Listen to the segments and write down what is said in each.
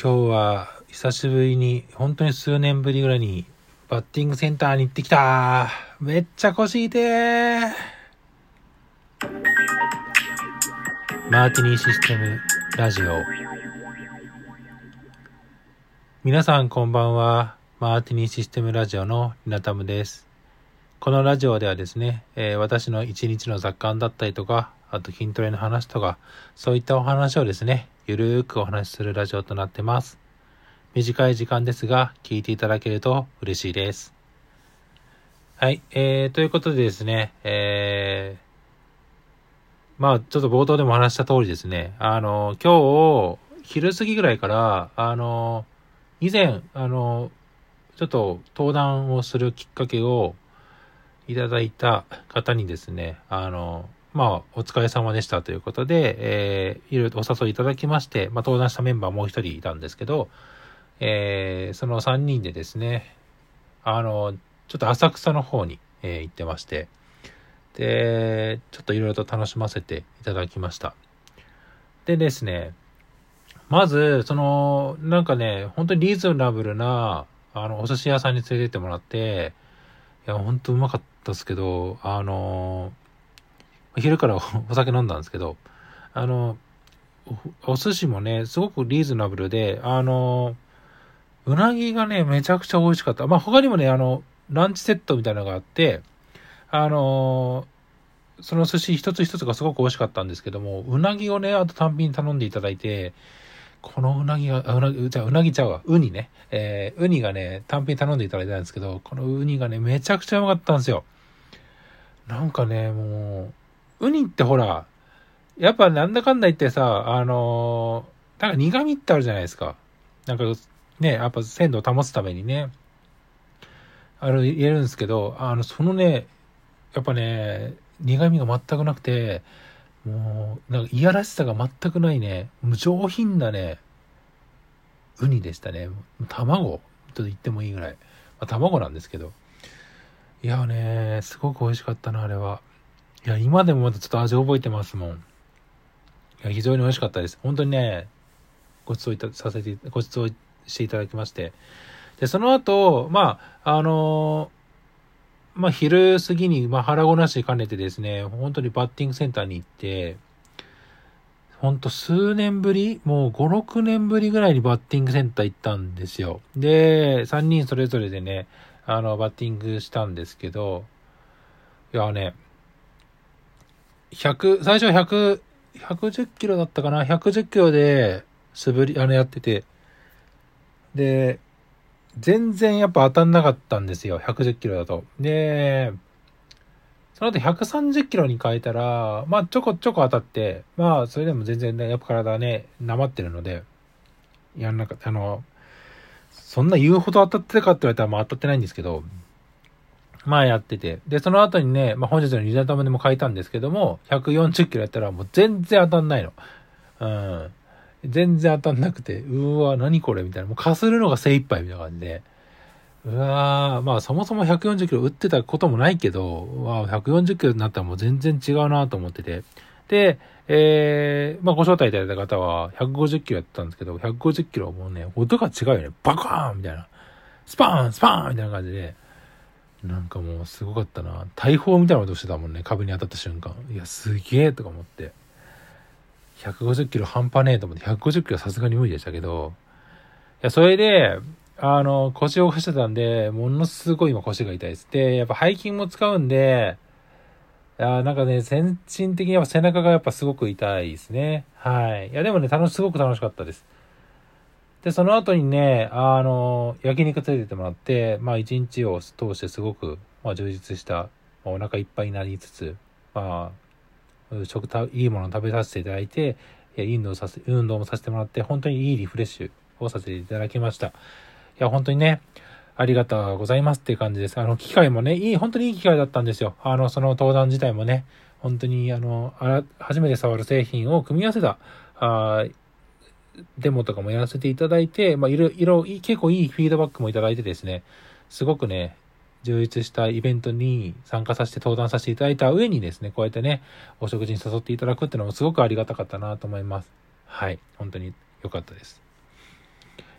今日は久しぶりに、本当に数年ぶりぐらいに、バッティングセンターに行ってきためっちゃ腰痛えマーティニーシステムラジオ。皆さんこんばんは。マーティニーシステムラジオのリナタムです。このラジオではですね、えー私の一日の雑感だったりとか、あと筋トレの話とか、そういったお話をですね、ゆるーくお話しするラジオとなってます。短い時間ですが、聞いていただけると嬉しいです。はい、えー、ということでですね、えー、まあ、ちょっと冒頭でも話した通りですね、あの、今日、昼過ぎぐらいから、あの、以前、あの、ちょっと登壇をするきっかけをいただいた方にですね、あの、まあ、お疲れ様でしたということで、えー、いろいろお誘いいただきまして、まあ、登壇したメンバーもう一人いたんですけど、えー、その3人でですね、あの、ちょっと浅草の方に、えー行ってまして、で、ちょっといろいろと楽しませていただきました。でですね、まず、その、なんかね、本当にリーズナブルな、あの、お寿司屋さんに連れてってもらって、いや、本当うまかったですけど、あの、昼から お酒飲んだんですけど、あの、おお寿司もね、すごくリーズナブルで、あの、うなぎがね、めちゃくちゃ美味しかった。まあ、他にもね、あの、ランチセットみたいなのがあって、あのその寿司一つ一つがすごく美味しかったんですけども、うなぎをね、あと単品頼んでいただいて、このうなぎが、うなぎ、じゃうなぎちゃうわ、ウニね。えー、ウニがね、単品頼んでいただいたんですけど、このウニがね、めちゃくちゃうまかったんですよ。なんかね、もう、ウニってほら、やっぱなんだかんだ言ってさ、あのーなんか苦味ってあるじゃないですか。なんかね、やっぱ鮮度を保つためにね、あの、入れるんですけど、あの、そのね、やっぱね、苦味が全くなくて、もう、なんかいやらしさが全くないね、もう上品なね、ウニでしたね。卵と言ってもいいぐらい。まあ、卵なんですけど。いやね、すごく美味しかったな、あれは。いや、今でもまだちょっと味覚えてますもん。いや、非常に美味しかったです。本当にね、ご馳走いたさせて、ご馳走していただきまして。で、その後、まあ、あのまあ、昼過ぎに、まあ、腹ごなし兼ねてですね、本当にバッティングセンターに行って、本当数年ぶりもう5、6年ぶりぐらいにバッティングセンター行ったんですよ。で、3人それぞれでね、あの、バッティングしたんですけど、いやね、100、最初100、110キロだったかな ?110 キロで素振り、あの、やってて、で、全然やっぱ当たんなかったんですよ。110キロだと。で、その後130キロに変えたら、まあちょこちょこ当たって、まあそれでも全然ね、やっぱ体ね、なまってるので、やんなかった、あの、そんな言うほど当たってたかって言われたらまあ当たってないんですけど、まあやってて。で、その後にね、まあ本日のリザタムでも書いたんですけども、140キロやったらもう全然当たんないの。うん。全然当たんなくて、うわ、何これみたいな。もうかするのが精一杯みたいな感じで。うわーまあそもそも140キロ打ってたこともないけど、うわ140キロになったらもう全然違うなと思ってて。で、えー、まあご招待いただいた方は150キロやったんですけど、150キロもうね、音が違うよね。バカーンみたいな。スパーンスパーンみたいな感じで。なんかもうすごかったな。大砲みたいな音してたもんね。壁に当たった瞬間。いや、すげえとか思って。150キロ半端ねえと思って、150キロさすがに無理でしたけど、いや、それで、あの、腰を押してたんで、ものすごい今腰が痛いです。で、やっぱ背筋も使うんで、いや、なんかね、全身的にやっぱ背中がやっぱすごく痛いですね。はい。いや、でもね、楽し、すごく楽しかったです。で、その後にね、あの、焼肉連れてってもらって、まあ一日を通してすごく、まあ充実した、まあ、お腹いっぱいになりつつ、まあ、食た、いいものを食べさせていただいて、い運動させ、運動もさせてもらって、本当にいいリフレッシュをさせていただきました。いや、本当にね、ありがとうございますっていう感じです。あの、機会もね、いい、本当にいい機会だったんですよ。あの、その登壇自体もね、本当に、あの、あ、初めて触る製品を組み合わせた、あデモとかもやらせていただいて、まあ、いろいろ、結構いいフィードバックもいただいてですね、すごくね、充実したイベントに参加させて登壇させていただいた上にですね、こうやってね、お食事に誘っていただくっていうのもすごくありがたかったなと思います。はい。本当に良かったです。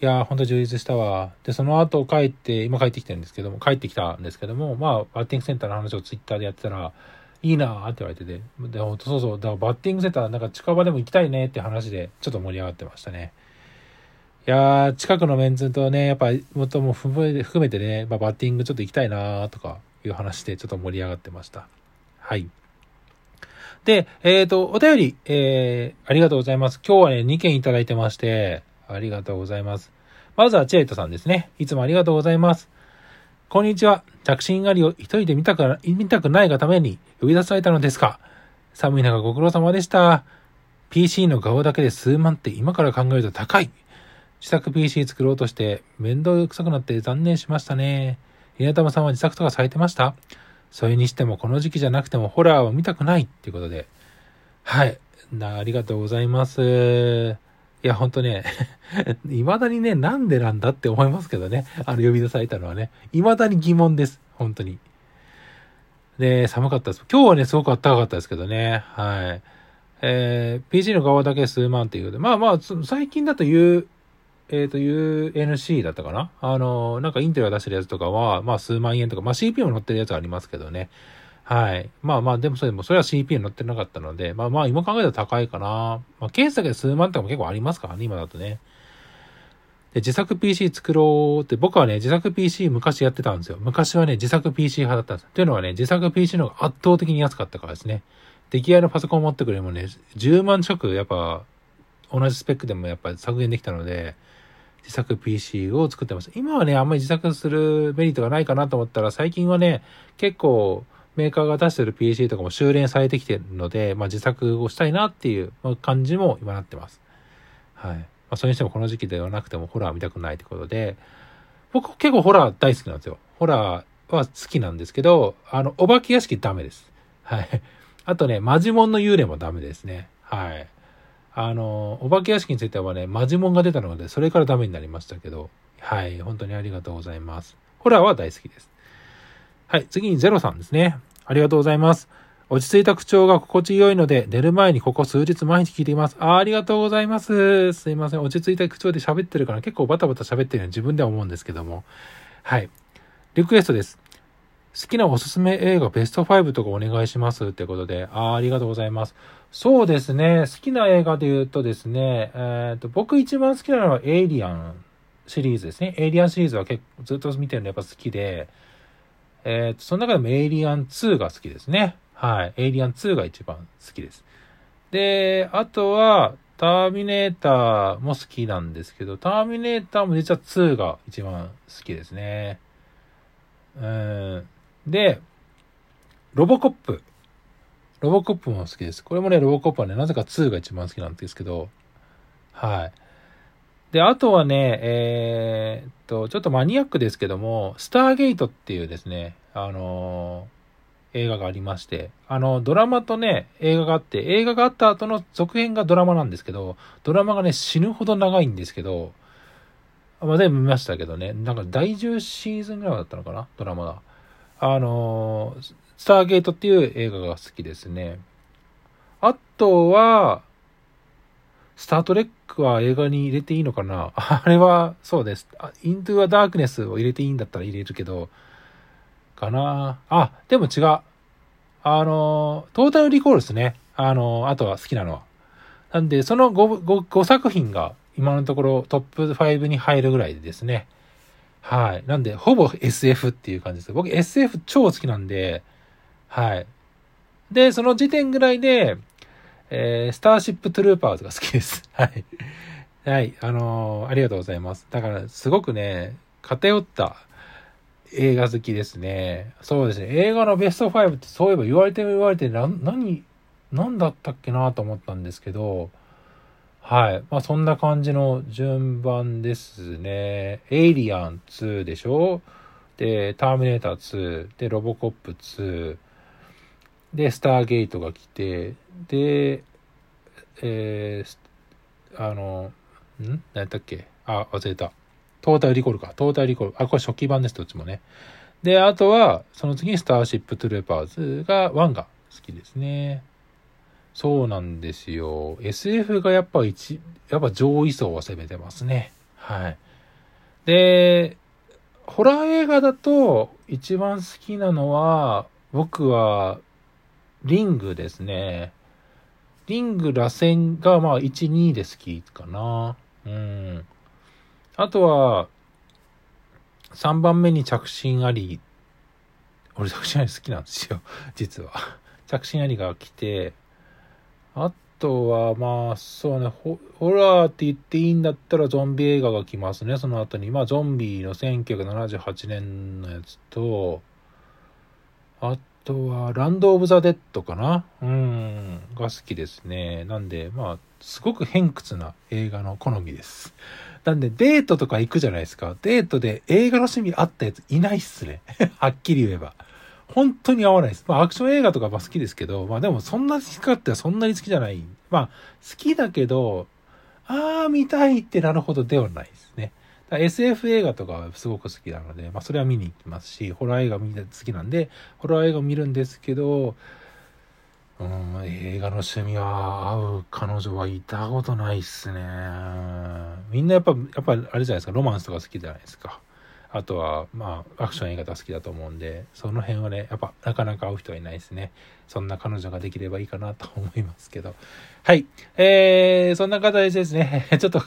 いやー、ほんと充実したわ。で、その後帰って、今帰ってきてるんですけども、帰ってきたんですけども、まあ、バッティングセンターの話をツイッターでやってたら、いいなーって言われてて、で、ほんとそうそう、だからバッティングセンターなんか近場でも行きたいねって話で、ちょっと盛り上がってましたね。いやー、近くのメンツとね、やっぱ、もっとも含めてね、まあ、バッティングちょっと行きたいなーとかいう話で、ちょっと盛り上がってました。はい。で、えっ、ー、と、お便り、えー、ありがとうございます。今日はね、2件いただいてまして、ありがとうございます。まずはチェイトさんですね。いつもありがとうございます。こんにちは。着信狩りを一人で見たく、見たくないがために呼び出されたのですか寒い中ご苦労様でした。PC の顔だけで数万って今から考えると高い。自作 PC 作ろうとして面倒くさくなって残念しましたね。稲玉さんは自作とかされてました？それにしてもこの時期じゃなくてもホラーは見たくないっていうことで。はい。ありがとうございます。いや、ほんとね、未だにね、なんでなんだって思いますけどね。あの、呼び出されたのはね。未だに疑問です。本当に。で、寒かったです。今日はね、すごく暖かかったですけどね。はい。えー、PC の側だけ数万っていうことで。まあまあ、最近だと U、えっ、ー、と、UNC だったかなあの、なんかインテルが出してるやつとかは、まあ数万円とか、まあ CPU も載ってるやつありますけどね。はい。まあまあ、でもそれでも、それは CPU 乗ってなかったので、まあまあ、今考えたら高いかな。まあ、ケースだけで数万とかも結構ありますからね、今だとね。で、自作 PC 作ろうって、僕はね、自作 PC 昔やってたんですよ。昔はね、自作 PC 派だったんです。というのはね、自作 PC の方が圧倒的に安かったからですね。出来合いのパソコン持ってくれもね、10万近く、やっぱ、同じスペックでもやっぱ削減できたので、自作 PC を作ってます。今はね、あんまり自作するメリットがないかなと思ったら、最近はね、結構、メーカーが出してる PC とかも修練されてきてるので、まあ、自作をしたいなっていう感じも今なってます。はい。まあ、それにしてもこの時期ではなくてもホラー見たくないってことで、僕結構ホラー大好きなんですよ。ホラーは好きなんですけど、あの、お化け屋敷ダメです。はい。あとね、マジモンの幽霊もダメですね。はい。あの、お化け屋敷についてはね、マジモンが出たので、それからダメになりましたけど、はい。本当にありがとうございます。ホラーは大好きです。はい、次にゼロさんですね。ありがとうございます。落ち着いた口調が心地よいので、寝る前にここ数日毎日聞いています。あありがとうございます。すいません。落ち着いた口調で喋ってるから結構バタバタ喋ってるように自分では思うんですけども。はい。リクエストです。好きなおすすめ映画ベスト5とかお願いしますってことで、ああ、ありがとうございます。そうですね。好きな映画で言うとですね、えっ、と、僕一番好きなのはエイリアンシリーズですね。エイリアンシリーズは結構ずっと見てるのやっぱ好きで、えっ、と、その中でもエイリアン2が好きですね。はい。エイリアン2が一番好きです。で、あとは、ターミネーターも好きなんですけど、ターミネーターも実は2が一番好きですね。うん。で、ロボコップ。ロボコップも好きです。これもね、ロボコップはね、なぜか2が一番好きなんですけど、はい。で、あとはね、えー、っと、ちょっとマニアックですけども、スターゲートっていうですね、あのー、映画がありまして、あの、ドラマとね、映画があって、映画があった後の続編がドラマなんですけど、ドラマがね、死ぬほど長いんですけど、まあ、全部見ましたけどね、なんか第10シーズンぐらいだったのかな、ドラマが。あのー、スターゲートっていう映画が好きですね。あとは、スタートレックは映画に入れていいのかな？あれは、そうです。イントゥアダークネスを入れていいんだったら入れるけど、かなあ、でも違う。あの、トータルリコールですね。あの、あとは好きなのは。なんで、その 5, 5, 5作品が今のところトップ5に入るぐらいでですね。はい。なんで、ほぼ SF っていう感じです。僕 SF 超好きなんで、はい。で、その時点ぐらいで、えー、スターシップトゥルーパーズが好きです。はい。はい。あのー、ありがとうございます。だから、すごくね、偏った映画好きですね。そうですね。映画のベスト5ってそういえば言われても言われて、な、何、何だったっけなと思ったんですけど、はい。まあ、そんな感じの順番ですね。エイリアン2でしょ？で、ターミネーター2、で、ロボコップ2、で、スターゲートが来て、で、えー、あの、ん？何やったっけ？あ、忘れた。トータルリコールか。トータルリコール。あ、これ初期版です、どっちもね。で、あとは、その次にスターシップトゥルーパーズが、1が好きですね。そうなんですよ。SF がやっぱ一、やっぱ上位層を攻めてますね。はい。で、ホラー映画だと一番好きなのは、僕は、リングですね。リング、螺旋がまあ1、2で好きかな。うん。あとは、3番目に着信あり。俺着信あり好きなんですよ。実は。着信ありが来て、あとは、まあ、そうねホ、ラーって言っていいんだったらゾンビ映画が来ますね、その後に。まあ、ゾンビの1978年のやつと、あとは、ランド・オブ・ザ・デッドかな？うん、が好きですね。なんで、まあ、すごく偏屈な映画の好みです。なんで、デートとか行くじゃないですか。デートで映画の趣味あったやついないっすね。はっきり言えば。本当に合わないです。まあ、アクション映画とかは好きですけど、まあでもそんな好きかってそんなに好きじゃない。まあ、好きだけど、あー見たいってなるほどではないですね。SF 映画とかはすごく好きなので、まあそれは見に行きますし、ホラー映画見好きなんで、ホラー映画見るんですけど、うん、映画の趣味は合う彼女はいたことないっすね。みんなやっぱ、やっぱあれじゃないですか、ロマンスとか好きじゃないですか。あとは、まあ、アクション映画が好きだと思うんで、その辺はね、やっぱ、なかなか会う人はいないですね。そんな彼女ができればいいかなと思いますけど。はい。えー、そんな形ですね。ちょっと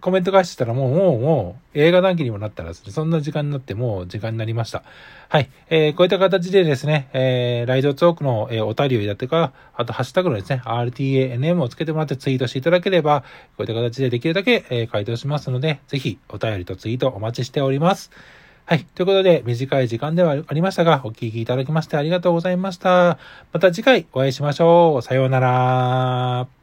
コメント返してたらもう、もう、もう、映画談義にもなったらですね、そんな時間になってもう時間になりました。はい。えー、こういった形でですね、えー、ライドツォークの、えー、お便りをいただってか、あと、ハッシュタグのですね、RTANM をつけてもらってツイートしていただければ、こういった形でできるだけ、えー、回答しますので、ぜひ、お便りとツイートお待ちしております。はい。ということで、短い時間ではありましたが、お聞きいただきましてありがとうございました。また次回お会いしましょう。さようなら。